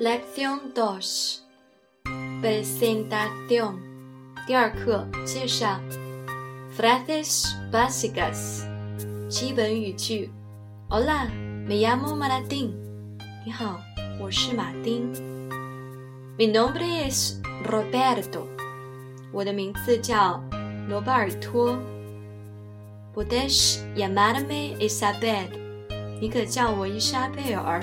Lección dos. Presentación. 第二课介绍。Frases básicas. 基本语句。Hola, me llamo Martín. 你好，我是马丁。Mi nombre es Roberto. 我的名字叫罗伯尔托。Puedes llamarme Isabel. 你可叫我伊莎贝尔。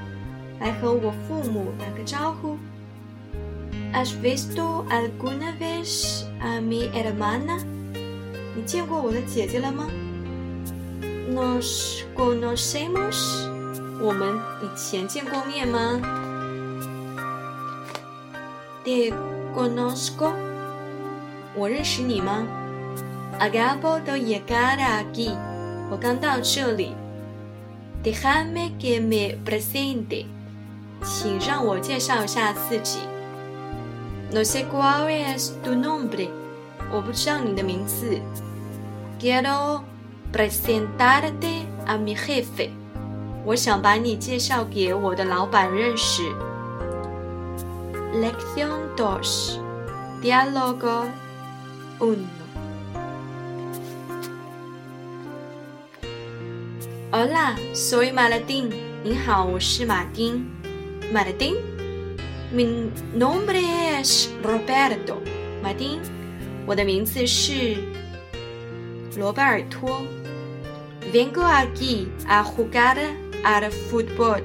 来和我父母打个招呼。¿Has visto alguna vez a mi hermana？你见过我的姐姐了吗？Nos conocemos？我们以前见过面吗？Te conozco？我认识你吗？Acabo de llegar aquí。我刚到这里。Déjame que me presente。 请让我介绍一下自己。No sé cuál es tu nombre，我不知道你的名字。Quiero presentarte a mi jefe，我想把你介绍给我的老板认识。Lección dos, diálogo uno. Hola, soy Martín。你好，我是马丁。Martín. Mi nombre es Roberto. Martín，我的名字是罗贝尔托。Vengo aquí a jugar al fútbol.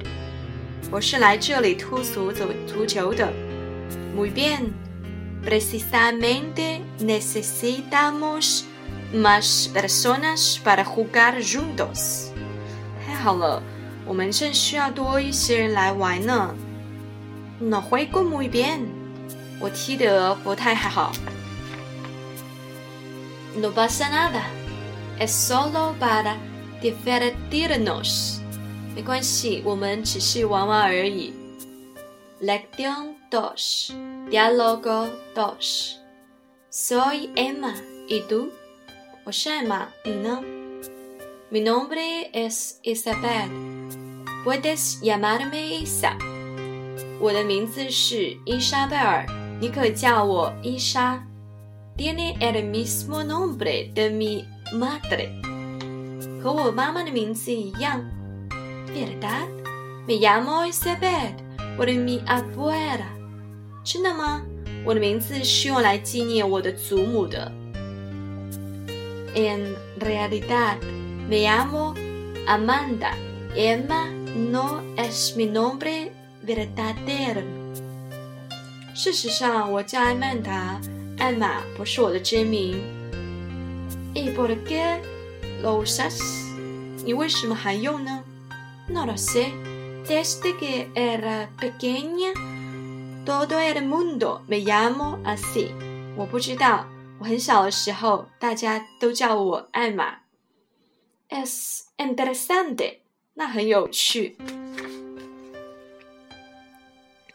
我是来这里突足走足球的。Muy bien. Precisamente necesitamos más personas para jugar juntos. 太好了。 我们正需要多一些人来玩呢。No juego muy bien，我踢得不太好。No pasa nada，es solo para divertirnos，没关系，我们只是玩玩而已。Lección dos，diálogo dos，soy Emma，y tú？我是艾玛，你呢？Mi nombre es Isabel。Puedes llamarme Isa。我的名字是伊莎贝尔，你可叫我伊莎。Tiene el mismo nombre de mi madre。和我妈妈的名字一样。Verdad? Me llamo Isabel por mi abuela。真的吗？我的名字是用来纪念我的祖母的。En realidad, me llamo Amanda. Emma no es mi nombre verdadero。事实上，我叫艾曼达，艾玛不是我的真名。¿Y por qué lo usas？你为什么还用呢？No lo sé. Desde que era pequeña, todo el mundo me llamo así。我不知道，我很小的时候，大家都叫我艾玛。Es interesante。 那很有趣。